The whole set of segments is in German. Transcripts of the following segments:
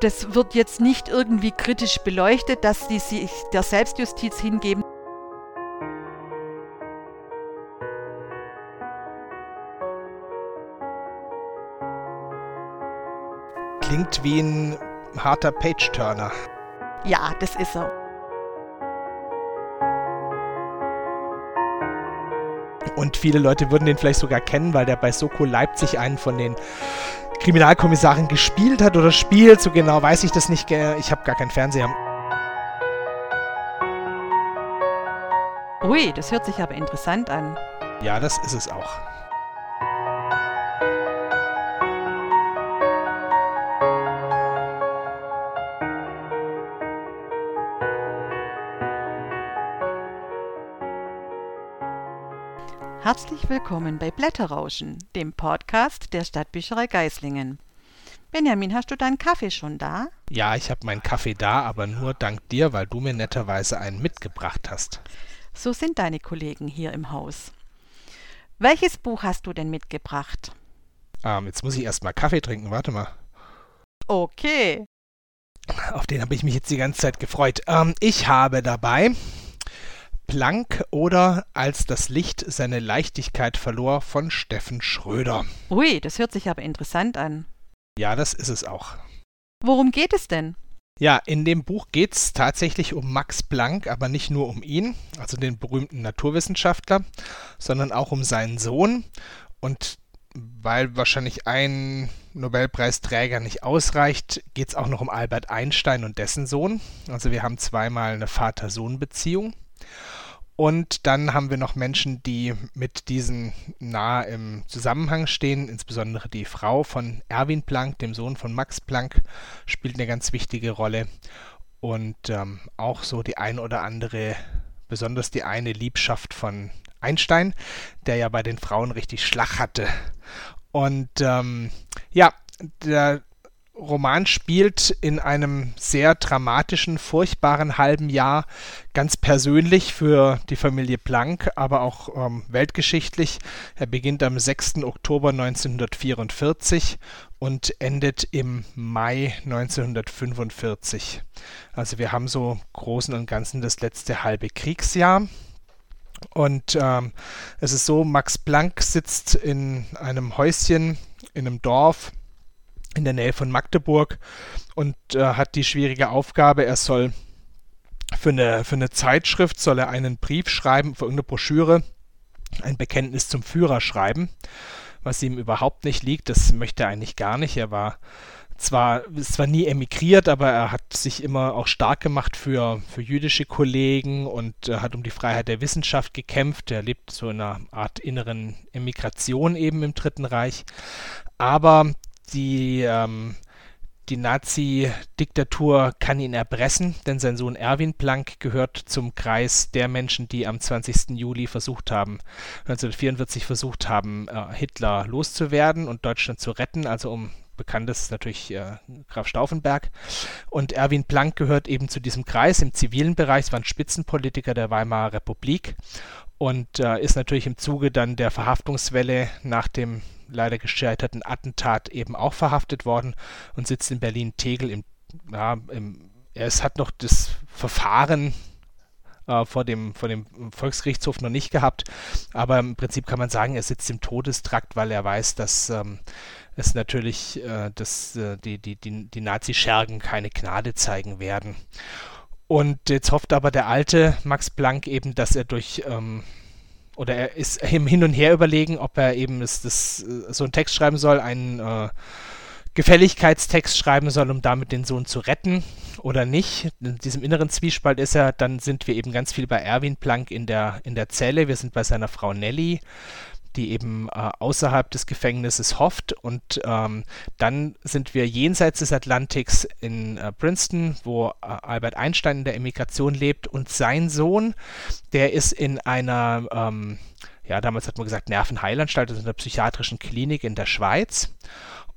das wird jetzt nicht irgendwie kritisch beleuchtet, dass die sich der Selbstjustiz hingeben. Klingt wie ein harter Page-Turner. Ja, das ist er. Und viele Leute würden den vielleicht sogar kennen, weil der bei Soko Leipzig einen von den Kriminalkommissaren gespielt hat oder spielt. So genau weiß ich das nicht. Ich habe gar keinen Fernseher. Ui, das hört sich aber interessant an. Ja, das ist es auch. Herzlich willkommen bei Blätterrauschen, dem Podcast der Stadtbücherei Geislingen. Benjamin, hast du deinen Kaffee schon da? Ja, ich habe meinen Kaffee da, aber nur dank dir, weil du mir netterweise einen mitgebracht hast. So sind deine Kollegen hier im Haus. Welches Buch hast du denn mitgebracht? Ähm, jetzt muss ich erstmal Kaffee trinken, warte mal. Okay. Auf den habe ich mich jetzt die ganze Zeit gefreut. Ähm, ich habe dabei Planck oder Als das Licht seine Leichtigkeit verlor von Steffen Schröder. Ui, das hört sich aber interessant an. Ja, das ist es auch. Worum geht es denn? Ja, in dem Buch geht es tatsächlich um Max Planck, aber nicht nur um ihn, also den berühmten Naturwissenschaftler, sondern auch um seinen Sohn. Und weil wahrscheinlich ein Nobelpreisträger nicht ausreicht, geht es auch noch um Albert Einstein und dessen Sohn. Also wir haben zweimal eine Vater-Sohn-Beziehung. Und dann haben wir noch Menschen, die mit diesen nah im Zusammenhang stehen. Insbesondere die Frau von Erwin Planck, dem Sohn von Max Planck, spielt eine ganz wichtige Rolle. Und ähm, auch so die ein oder andere, besonders die eine Liebschaft von Einstein, der ja bei den Frauen richtig Schlag hatte. Und ähm, ja, der Roman spielt in einem sehr dramatischen, furchtbaren halben Jahr, ganz persönlich für die Familie Planck, aber auch ähm, weltgeschichtlich. Er beginnt am 6. Oktober 1944 und endet im Mai 1945. Also wir haben so im Großen und Ganzen das letzte halbe Kriegsjahr. Und ähm, es ist so, Max Planck sitzt in einem Häuschen in einem Dorf in der Nähe von Magdeburg und äh, hat die schwierige Aufgabe, er soll für eine, für eine Zeitschrift soll er einen Brief schreiben, für irgendeine Broschüre, ein Bekenntnis zum Führer schreiben, was ihm überhaupt nicht liegt, das möchte er eigentlich gar nicht. Er war zwar, zwar nie emigriert, aber er hat sich immer auch stark gemacht für, für jüdische Kollegen und äh, hat um die Freiheit der Wissenschaft gekämpft. Er lebt so in einer Art inneren Emigration eben im Dritten Reich. Aber die, ähm, die Nazi-Diktatur kann ihn erpressen, denn sein Sohn Erwin Planck gehört zum Kreis der Menschen, die am 20. Juli versucht haben, 1944 versucht haben, äh, Hitler loszuwerden und Deutschland zu retten, also um bekannt ist natürlich äh, Graf Stauffenberg. Und Erwin Planck gehört eben zu diesem Kreis im zivilen Bereich, war ein Spitzenpolitiker der Weimarer Republik und äh, ist natürlich im Zuge dann der Verhaftungswelle nach dem leider gescheiterten Attentat eben auch verhaftet worden und sitzt in Berlin-Tegel im, ja, im, es hat noch das Verfahren äh, vor, dem, vor dem Volksgerichtshof noch nicht gehabt, aber im Prinzip kann man sagen, er sitzt im Todestrakt, weil er weiß, dass ähm, es natürlich, äh, dass äh, die, die, die, die Nazi-Schergen keine Gnade zeigen werden. Und jetzt hofft aber der alte Max Planck eben, dass er durch ähm, oder er ist im Hin und Her überlegen, ob er eben das, das, äh, so einen Text schreiben soll, einen äh, Gefälligkeitstext schreiben soll, um damit den Sohn zu retten oder nicht. In diesem inneren Zwiespalt ist er, dann sind wir eben ganz viel bei Erwin Planck in der, in der Zelle, wir sind bei seiner Frau Nelly, die eben äh, außerhalb des Gefängnisses hofft. Und ähm, dann sind wir jenseits des Atlantiks in äh, Princeton, wo äh, Albert Einstein in der Emigration lebt. Und sein Sohn, der ist in einer, ähm, ja, damals hat man gesagt, Nervenheilanstalt, also in einer psychiatrischen Klinik in der Schweiz.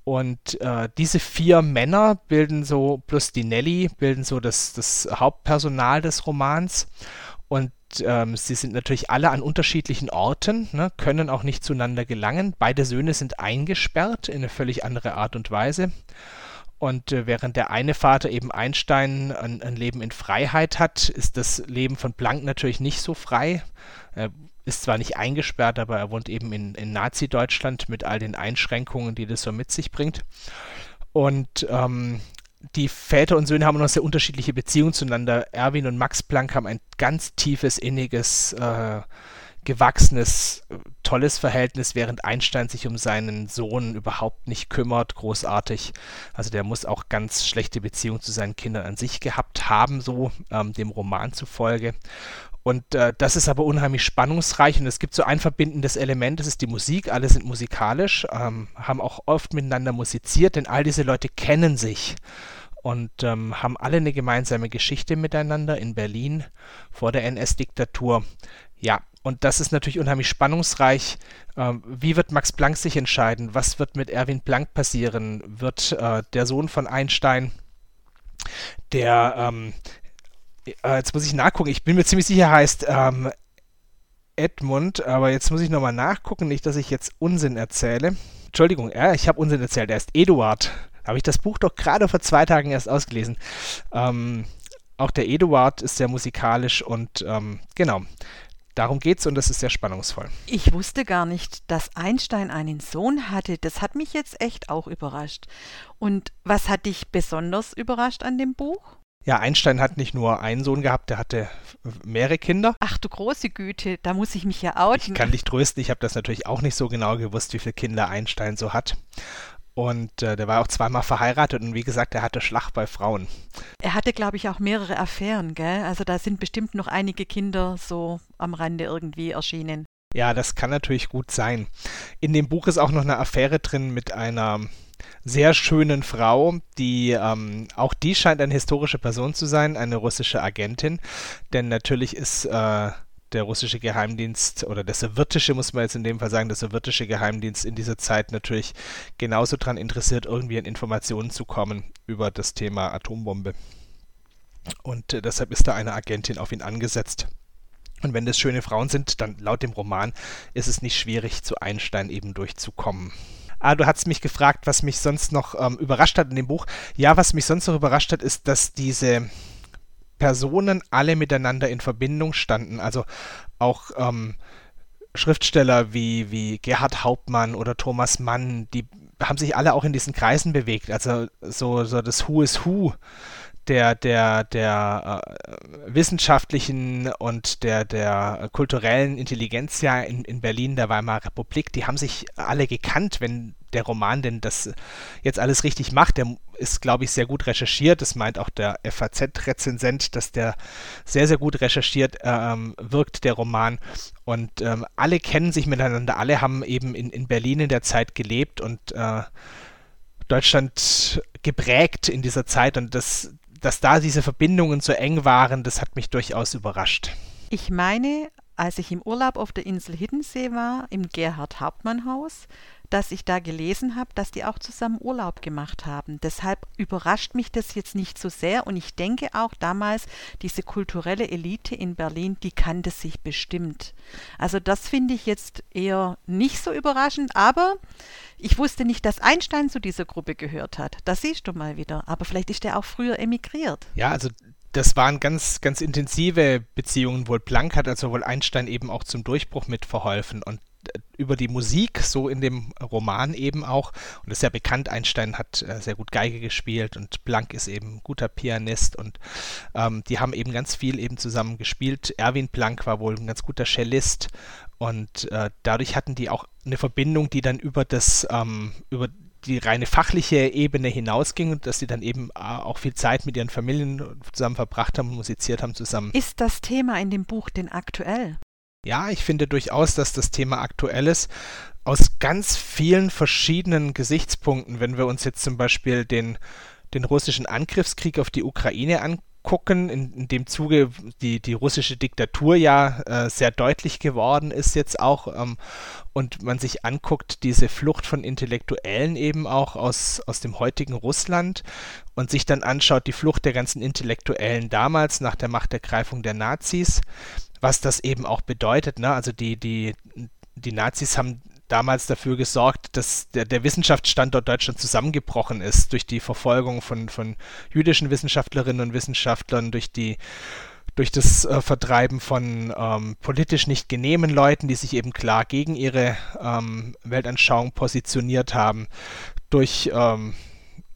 Und äh, diese vier Männer bilden so, plus die Nelly, bilden so das, das Hauptpersonal des Romans. Und ähm, sie sind natürlich alle an unterschiedlichen Orten, ne, können auch nicht zueinander gelangen. Beide Söhne sind eingesperrt in eine völlig andere Art und Weise. Und äh, während der eine Vater eben Einstein ein, ein, Leben in Freiheit hat, ist das Leben von Planck natürlich nicht so frei. Er ist zwar nicht eingesperrt, aber er wohnt eben in, in Nazi-Deutschland mit all den Einschränkungen, die das so mit sich bringt. Und ähm, die Väter und Söhne haben noch sehr unterschiedliche Beziehungen zueinander. Erwin und Max Planck haben ein ganz tiefes, inniges, äh, gewachsenes, tolles Verhältnis, während Einstein sich um seinen Sohn überhaupt nicht kümmert, großartig. Also der muss auch ganz schlechte Beziehungen zu seinen Kindern an sich gehabt haben, so ähm, dem Roman zufolge. Und äh, das ist aber unheimlich spannungsreich und es gibt so ein verbindendes Element, das ist die Musik. Alle sind musikalisch, ähm, haben auch oft miteinander musiziert, denn all diese Leute kennen sich und ähm, haben alle eine gemeinsame Geschichte miteinander in Berlin vor der NS-Diktatur. Ja, und das ist natürlich unheimlich spannungsreich. Ähm, wie wird Max Planck sich entscheiden? Was wird mit Erwin Planck passieren? Wird äh, der Sohn von Einstein, der ähm, äh, jetzt muss ich nachgucken, ich bin mir ziemlich sicher, heißt ähm, Edmund, aber jetzt muss ich nochmal nachgucken, nicht, dass ich jetzt Unsinn erzähle. Entschuldigung, ja, ich habe Unsinn erzählt, er ist Eduard. Habe ich das Buch doch gerade vor zwei Tagen erst ausgelesen. Ähm, auch der Eduard ist sehr musikalisch und ähm, genau, darum geht's und das ist sehr spannungsvoll. Ich wusste gar nicht, dass Einstein einen Sohn hatte. Das hat mich jetzt echt auch überrascht. Und was hat dich besonders überrascht an dem Buch? Ja, Einstein hat nicht nur einen Sohn gehabt, der hatte mehrere Kinder. Ach du große Güte, da muss ich mich ja outen. Ich kann dich trösten, ich habe das natürlich auch nicht so genau gewusst, wie viele Kinder Einstein so hat. Und äh, der war auch zweimal verheiratet und wie gesagt, er hatte Schlag bei Frauen. Er hatte, glaube ich, auch mehrere Affären, gell? Also da sind bestimmt noch einige Kinder so am Rande irgendwie erschienen. Ja, das kann natürlich gut sein. In dem Buch ist auch noch eine Affäre drin mit einer sehr schönen Frau, die ähm, auch die scheint eine historische Person zu sein, eine russische Agentin, denn natürlich ist äh, der russische Geheimdienst oder der sowjetische, muss man jetzt in dem Fall sagen, der sowjetische Geheimdienst in dieser Zeit natürlich genauso daran interessiert, irgendwie an Informationen zu kommen über das Thema Atombombe. Und äh, deshalb ist da eine Agentin auf ihn angesetzt. Und wenn das schöne Frauen sind, dann laut dem Roman ist es nicht schwierig, zu Einstein eben durchzukommen. Ah, du hast mich gefragt, was mich sonst noch ähm, überrascht hat in dem Buch. Ja, was mich sonst noch überrascht hat, ist, dass diese Personen alle miteinander in Verbindung standen. Also auch ähm, Schriftsteller wie, wie Gerhard Hauptmann oder Thomas Mann, die haben sich alle auch in diesen Kreisen bewegt. Also so, so das Who is Who der, der, der äh, wissenschaftlichen und der, der kulturellen Intelligenz ja in, in Berlin der Weimarer Republik, die haben sich alle gekannt, wenn der Roman denn das jetzt alles richtig macht. Der ist, glaube ich, sehr gut recherchiert. Das meint auch der FAZ-Rezensent, dass der sehr, sehr gut recherchiert ähm, wirkt, der Roman. Und ähm, alle kennen sich miteinander, alle haben eben in, in Berlin in der Zeit gelebt und äh, Deutschland geprägt in dieser Zeit und das, dass da diese Verbindungen so eng waren, das hat mich durchaus überrascht. Ich meine, als ich im Urlaub auf der Insel Hiddensee war, im Gerhard Hauptmann Haus, dass ich da gelesen habe, dass die auch zusammen Urlaub gemacht haben. Deshalb überrascht mich das jetzt nicht so sehr und ich denke auch damals, diese kulturelle Elite in Berlin, die kannte sich bestimmt. Also das finde ich jetzt eher nicht so überraschend, aber ich wusste nicht, dass Einstein zu dieser Gruppe gehört hat. Das siehst du mal wieder. Aber vielleicht ist er auch früher emigriert. Ja, also das waren ganz, ganz intensive Beziehungen. Wohl Planck hat also wohl Einstein eben auch zum Durchbruch mitverholfen. Und über die Musik, so in dem Roman eben auch. Und das ist ja bekannt, Einstein hat äh, sehr gut Geige gespielt und Planck ist eben guter Pianist und ähm, die haben eben ganz viel eben zusammen gespielt. Erwin Planck war wohl ein ganz guter Cellist und äh, dadurch hatten die auch eine Verbindung, die dann über das, ähm, über die reine fachliche Ebene hinausging und dass sie dann eben äh, auch viel Zeit mit ihren Familien zusammen verbracht haben und musiziert haben zusammen. Ist das Thema in dem Buch denn aktuell? Ja, ich finde durchaus, dass das Thema aktuell ist. Aus ganz vielen verschiedenen Gesichtspunkten, wenn wir uns jetzt zum Beispiel den, den russischen Angriffskrieg auf die Ukraine angucken, in, in dem Zuge die, die russische Diktatur ja äh, sehr deutlich geworden ist jetzt auch, ähm, und man sich anguckt, diese Flucht von Intellektuellen eben auch aus, aus dem heutigen Russland und sich dann anschaut, die Flucht der ganzen Intellektuellen damals nach der Machtergreifung der Nazis, was das eben auch bedeutet. Ne? Also die, die, die Nazis haben damals dafür gesorgt, dass der, der Wissenschaftsstandort Deutschland zusammengebrochen ist durch die Verfolgung von, von jüdischen Wissenschaftlerinnen und Wissenschaftlern, durch die durch das äh, Vertreiben von ähm, politisch nicht genehmen Leuten, die sich eben klar gegen ihre ähm, Weltanschauung positioniert haben, durch ähm,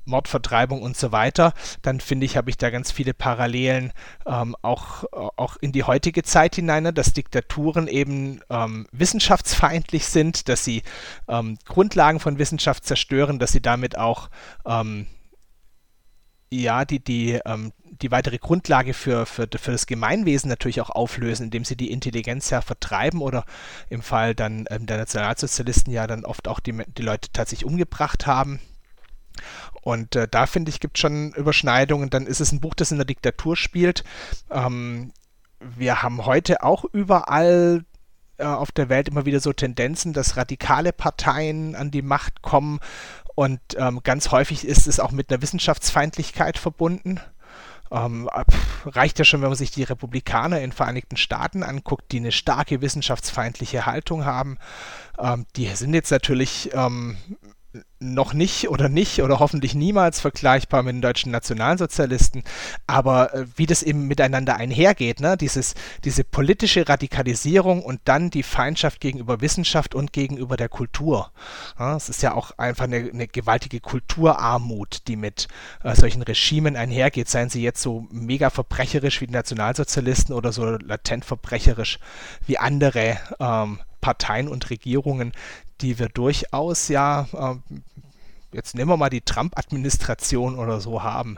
Mordvertreibung und so weiter, dann finde ich, habe ich da ganz viele Parallelen ähm, auch, auch in die heutige Zeit hinein, ne, dass Diktaturen eben ähm, wissenschaftsfeindlich sind, dass sie ähm, Grundlagen von Wissenschaft zerstören, dass sie damit auch ähm, ja, die, die, ähm, die weitere Grundlage für, für, für das Gemeinwesen natürlich auch auflösen, indem sie die Intelligenz ja vertreiben oder im Fall dann ähm, der Nationalsozialisten ja dann oft auch die, die Leute tatsächlich umgebracht haben. Und äh, da finde ich, gibt es schon Überschneidungen. Dann ist es ein Buch, das in der Diktatur spielt. Ähm, wir haben heute auch überall äh, auf der Welt immer wieder so Tendenzen, dass radikale Parteien an die Macht kommen. Und ähm, ganz häufig ist es auch mit einer Wissenschaftsfeindlichkeit verbunden. Ähm, reicht ja schon, wenn man sich die Republikaner in den Vereinigten Staaten anguckt, die eine starke wissenschaftsfeindliche Haltung haben. Ähm, die sind jetzt natürlich ähm, noch nicht oder nicht oder hoffentlich niemals vergleichbar mit den deutschen Nationalsozialisten, aber äh, wie das eben miteinander einhergeht, ne? Dieses, diese politische Radikalisierung und dann die Feindschaft gegenüber Wissenschaft und gegenüber der Kultur. Ja, es ist ja auch einfach eine, eine gewaltige Kulturarmut, die mit äh, solchen Regimen einhergeht, seien sie jetzt so mega verbrecherisch wie die Nationalsozialisten oder so latent verbrecherisch wie andere ähm, Parteien und Regierungen, die wir durchaus ja, äh, jetzt nehmen wir mal die Trump-Administration oder so haben.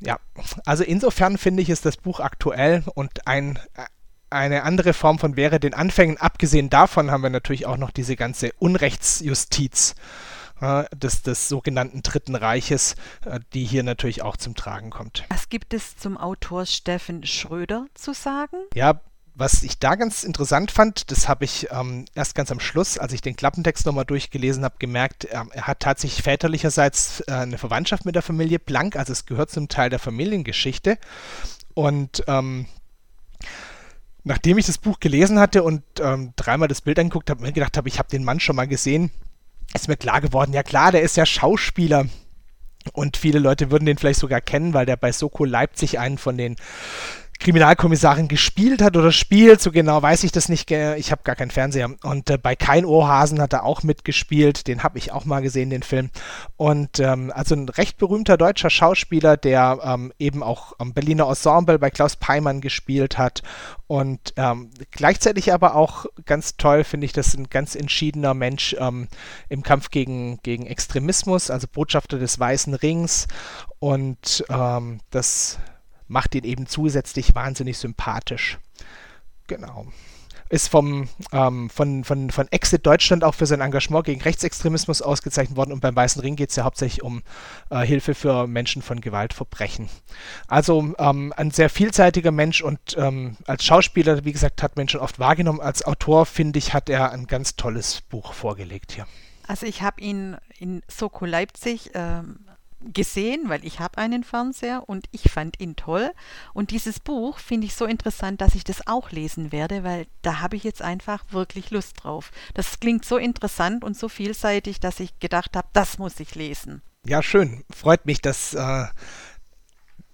Ja, also insofern finde ich, ist das Buch aktuell und ein, eine andere Form von wäre den Anfängen. Abgesehen davon haben wir natürlich auch noch diese ganze Unrechtsjustiz äh, des, des sogenannten Dritten Reiches, äh, die hier natürlich auch zum Tragen kommt. Was gibt es zum Autor Steffen Schröder zu sagen? Ja, was ich da ganz interessant fand, das habe ich ähm, erst ganz am Schluss, als ich den Klappentext nochmal durchgelesen habe, gemerkt, äh, er hat tatsächlich väterlicherseits äh, eine Verwandtschaft mit der Familie Blank, also es gehört zum Teil der Familiengeschichte. Und ähm, nachdem ich das Buch gelesen hatte und ähm, dreimal das Bild angeguckt habe, mir gedacht habe, ich habe den Mann schon mal gesehen, ist mir klar geworden, ja klar, der ist ja Schauspieler. Und viele Leute würden den vielleicht sogar kennen, weil der bei Soko Leipzig einen von den Kriminalkommissarin gespielt hat oder spielt, so genau weiß ich das nicht. Ich habe gar keinen Fernseher. Und äh, bei Kein Ohrhasen hat er auch mitgespielt. Den habe ich auch mal gesehen, den Film. Und ähm, also ein recht berühmter deutscher Schauspieler, der ähm, eben auch am Berliner Ensemble bei Klaus Peimann gespielt hat. Und ähm, gleichzeitig aber auch ganz toll finde ich, dass ein ganz entschiedener Mensch ähm, im Kampf gegen, gegen Extremismus, also Botschafter des Weißen Rings. Und ähm, das macht ihn eben zusätzlich wahnsinnig sympathisch. Genau. Ist vom, ähm, von, von, von Exit Deutschland auch für sein Engagement gegen Rechtsextremismus ausgezeichnet worden und beim Weißen Ring geht es ja hauptsächlich um äh, Hilfe für Menschen von Gewaltverbrechen. Also ähm, ein sehr vielseitiger Mensch und ähm, als Schauspieler, wie gesagt, hat man schon oft wahrgenommen. Als Autor, finde ich, hat er ein ganz tolles Buch vorgelegt hier. Also ich habe ihn in Soko Leipzig ähm, gesehen, weil ich habe einen Fernseher und ich fand ihn toll. Und dieses Buch finde ich so interessant, dass ich das auch lesen werde, weil da habe ich jetzt einfach wirklich Lust drauf. Das klingt so interessant und so vielseitig, dass ich gedacht habe, das muss ich lesen. Ja, schön. Freut mich, dass äh,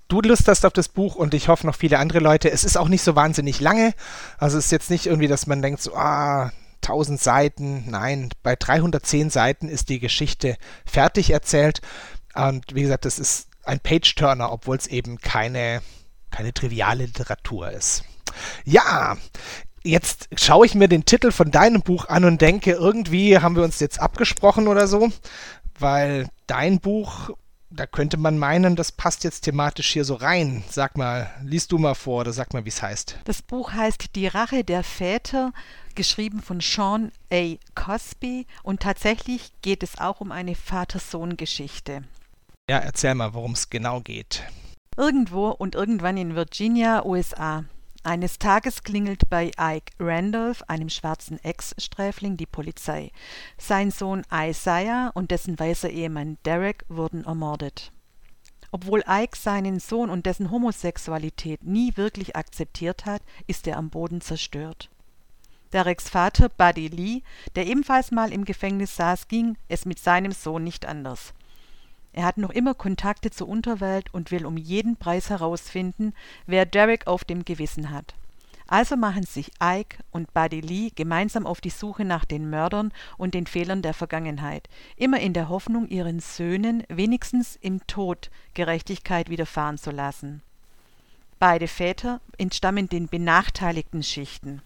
du Lust hast auf das Buch und ich hoffe noch viele andere Leute. Es ist auch nicht so wahnsinnig lange. Also es ist jetzt nicht irgendwie, dass man denkt, so, ah, 1000 Seiten. Nein, bei 310 Seiten ist die Geschichte fertig erzählt. Und wie gesagt, das ist ein Page-Turner, obwohl es eben keine, keine triviale Literatur ist. Ja, jetzt schaue ich mir den Titel von deinem Buch an und denke, irgendwie haben wir uns jetzt abgesprochen oder so, weil dein Buch, da könnte man meinen, das passt jetzt thematisch hier so rein. Sag mal, liest du mal vor oder sag mal, wie es heißt. Das Buch heißt Die Rache der Väter, geschrieben von Sean A. Cosby und tatsächlich geht es auch um eine Vater-Sohn-Geschichte. Ja, erzähl mal, worum es genau geht. Irgendwo und irgendwann in Virginia, USA. Eines Tages klingelt bei Ike Randolph, einem schwarzen Ex-Sträfling, die Polizei. Sein Sohn Isaiah und dessen weißer Ehemann Derek wurden ermordet. Obwohl Ike seinen Sohn und dessen Homosexualität nie wirklich akzeptiert hat, ist er am Boden zerstört. Dereks Vater, Buddy Lee, der ebenfalls mal im Gefängnis saß, ging es mit seinem Sohn nicht anders. Er hat noch immer Kontakte zur Unterwelt und will um jeden Preis herausfinden, wer Derek auf dem Gewissen hat. Also machen sich Ike und Buddy Lee gemeinsam auf die Suche nach den Mördern und den Fehlern der Vergangenheit, immer in der Hoffnung, ihren Söhnen wenigstens im Tod Gerechtigkeit widerfahren zu lassen. Beide Väter entstammen den benachteiligten Schichten.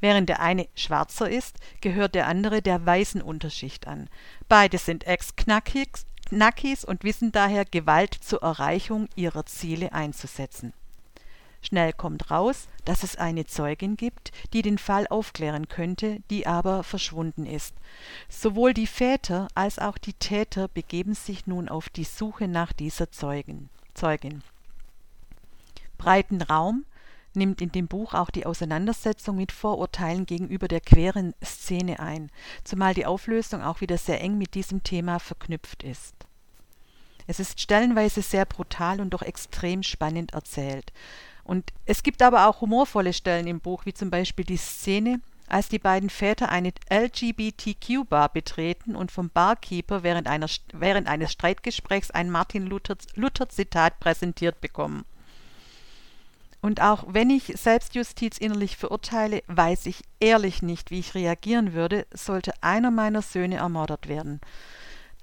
Während der eine schwarzer ist, gehört der andere der weißen Unterschicht an. Beide sind Ex-Knackis und wissen daher, Gewalt zur Erreichung ihrer Ziele einzusetzen. Schnell kommt raus, dass es eine Zeugin gibt, die den Fall aufklären könnte, die aber verschwunden ist. Sowohl die Väter als auch die Täter begeben sich nun auf die Suche nach dieser Zeugin. Zeugin. Breiten Raum nimmt in dem Buch auch die Auseinandersetzung mit Vorurteilen gegenüber der queeren Szene ein, zumal die Auflösung auch wieder sehr eng mit diesem Thema verknüpft ist. Es ist stellenweise sehr brutal und doch extrem spannend erzählt. Und es gibt aber auch humorvolle Stellen im Buch, wie zum Beispiel die Szene, als die beiden Väter eine LGBTQ-Bar betreten und vom Barkeeper während, einer, während eines Streitgesprächs ein Martin Luther-Zitat Luther präsentiert bekommen. Und auch wenn ich Selbstjustiz innerlich verurteile, weiß ich ehrlich nicht, wie ich reagieren würde, sollte einer meiner Söhne ermordet werden.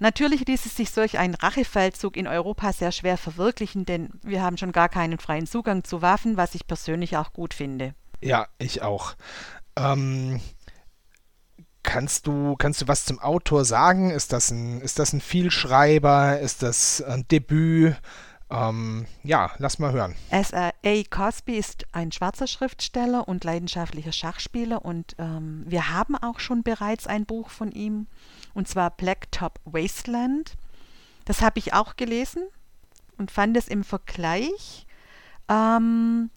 Natürlich ließ es sich solch ein Rachefeldzug in Europa sehr schwer verwirklichen, denn wir haben schon gar keinen freien Zugang zu Waffen, was ich persönlich auch gut finde. Ja, ich auch. Ähm, kannst du, kannst du was zum Autor sagen? Ist das ein, ist das ein Vielschreiber? Ist das ein Debüt? Ähm, ja, lass mal hören. S.A. Cosby ist ein schwarzer Schriftsteller und leidenschaftlicher Schachspieler und ähm, wir haben auch schon bereits ein Buch von ihm und zwar Blacktop Wasteland. Das habe ich auch gelesen und fand es im Vergleich ähm,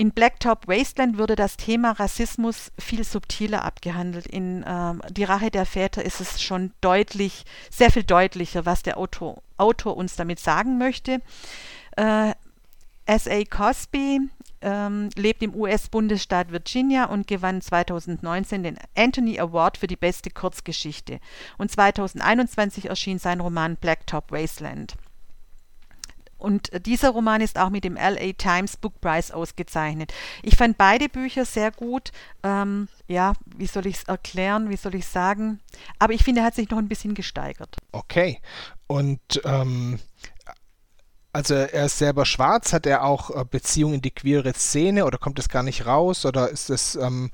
in Blacktop Wasteland würde das Thema Rassismus viel subtiler abgehandelt. In äh, Die Rache der Väter ist es schon deutlich, sehr viel deutlicher, was der Autor, Autor uns damit sagen möchte. Äh, S.A. Cosby ähm, lebt im US-Bundesstaat Virginia und gewann 2019 den Anthony Award für die beste Kurzgeschichte. Und 2021 erschien sein Roman Blacktop Wasteland. Und dieser Roman ist auch mit dem LA Times Book Prize ausgezeichnet. Ich fand beide Bücher sehr gut. Ähm, ja, wie soll ich es erklären, wie soll ich sagen? Aber ich finde, er hat sich noch ein bisschen gesteigert. Okay. Und ähm, also er ist selber schwarz, hat er auch äh, Beziehung in die queere Szene oder kommt das gar nicht raus? Oder ist das, ähm,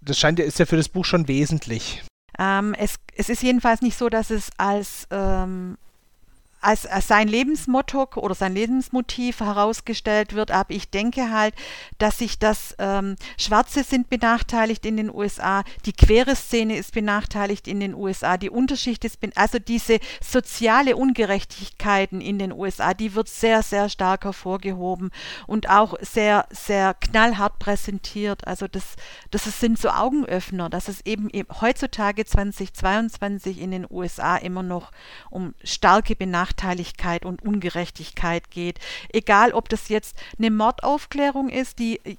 das scheint ja, ist ja für das Buch schon wesentlich. Ähm, es, es, ist jedenfalls nicht so, dass es als ähm, als, als sein Lebensmotto oder sein Lebensmotiv herausgestellt wird. Aber ich denke halt, dass sich das ähm, Schwarze sind benachteiligt in den USA, die queere Szene ist benachteiligt in den USA, die Unterschicht ist, also diese soziale Ungerechtigkeiten in den USA, die wird sehr, sehr stark hervorgehoben und auch sehr, sehr knallhart präsentiert. Also das, das sind so Augenöffner, dass es eben heutzutage 2022 in den USA immer noch um starke Benachteiligungen Benachteiligkeit und Ungerechtigkeit geht. Egal, ob das jetzt eine Mordaufklärung ist, die äh,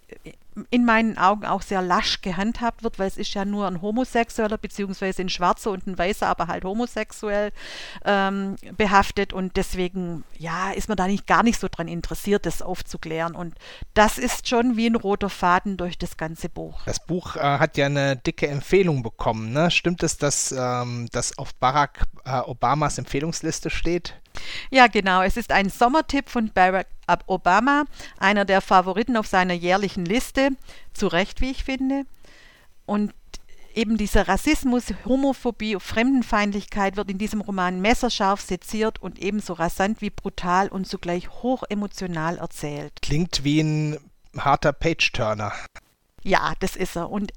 in meinen Augen auch sehr lasch gehandhabt wird, weil es ist ja nur ein Homosexueller, beziehungsweise ein Schwarzer und ein Weißer, aber halt homosexuell ähm, behaftet und deswegen, ja, ist man da nicht gar nicht so dran interessiert, das aufzuklären und das ist schon wie ein roter Faden durch das ganze Buch. Das Buch äh, hat ja eine dicke Empfehlung bekommen, ne? Stimmt es, dass ähm, das auf Barack äh, Obamas Empfehlungsliste steht? Ja, genau. Es ist ein Sommertipp von Barack Obama, einer der Favoriten auf seiner jährlichen Liste. Zu Recht, wie ich finde. Und eben dieser Rassismus, Homophobie, Fremdenfeindlichkeit wird in diesem Roman messerscharf seziert und ebenso rasant wie brutal und zugleich hochemotional erzählt. Klingt wie ein harter Page-Turner. Ja, das ist er. Und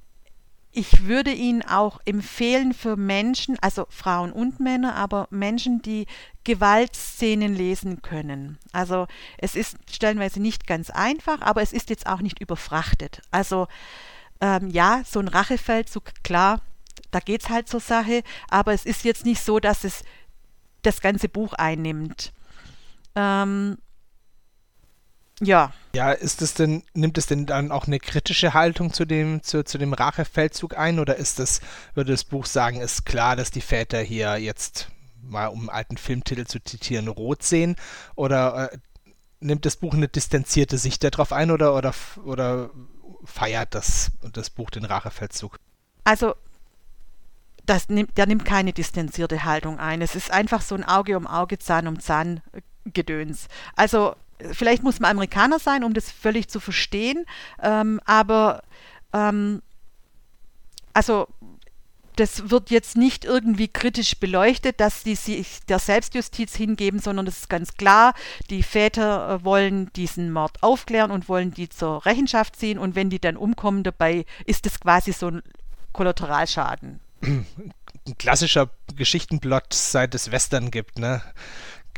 ich würde ihn auch empfehlen für Menschen, also Frauen und Männer, aber Menschen, die Gewaltszenen lesen können. Also es ist stellenweise nicht ganz einfach, aber es ist jetzt auch nicht überfrachtet. Also ähm, ja, so ein Rachefeldzug, klar, da geht es halt zur Sache, aber es ist jetzt nicht so, dass es das ganze Buch einnimmt. Ähm, Ja. Ja, ist es denn, nimmt es denn dann auch eine kritische Haltung zu dem, zu, zu dem Rachefeldzug ein oder ist das, würde das Buch sagen, ist klar, dass die Väter hier jetzt mal um einen alten Filmtitel zu zitieren, rot sehen? Oder äh, nimmt das Buch eine distanzierte Sicht darauf ein oder, oder, oder feiert das, das Buch den Rachefeldzug? Also, das nimmt, der nimmt keine distanzierte Haltung ein. Es ist einfach so ein Auge um Auge, Zahn um Zahn Gedöns. Also, vielleicht muss man Amerikaner sein, um das völlig zu verstehen, ähm, aber ähm, also das wird jetzt nicht irgendwie kritisch beleuchtet, dass die sich der Selbstjustiz hingeben, sondern es ist ganz klar, die Väter äh, wollen diesen Mord aufklären und wollen die zur Rechenschaft ziehen und wenn die dann umkommen dabei, ist es quasi so ein Kollateralschaden. Ein klassischer Geschichtenplot, seit es Western gibt, ne?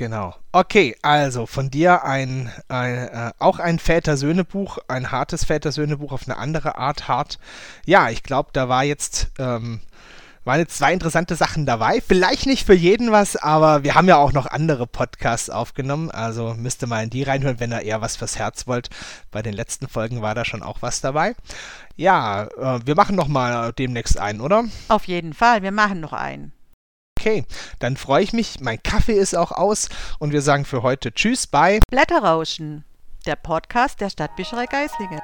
Genau. Okay, also von dir ein, ein äh, auch ein Väter-Söhne-Buch, ein hartes Väter-Söhne-Buch auf eine andere Art hart. Ja, ich glaube, da war jetzt ähm, waren jetzt zwei interessante Sachen dabei. Vielleicht nicht für jeden was, aber wir haben ja auch noch andere Podcasts aufgenommen. Also müsste mal in die reinhören, wenn ihr eher was fürs Herz wollt. Bei den letzten Folgen war da schon auch was dabei. Ja, äh, wir machen noch mal demnächst einen, oder? Auf jeden Fall, wir machen noch einen. Okay, dann freue ich mich. Mein Kaffee ist auch aus und wir sagen für heute Tschüss bei Blätterrauschen, der Podcast der Stadtbücherei Geislingen.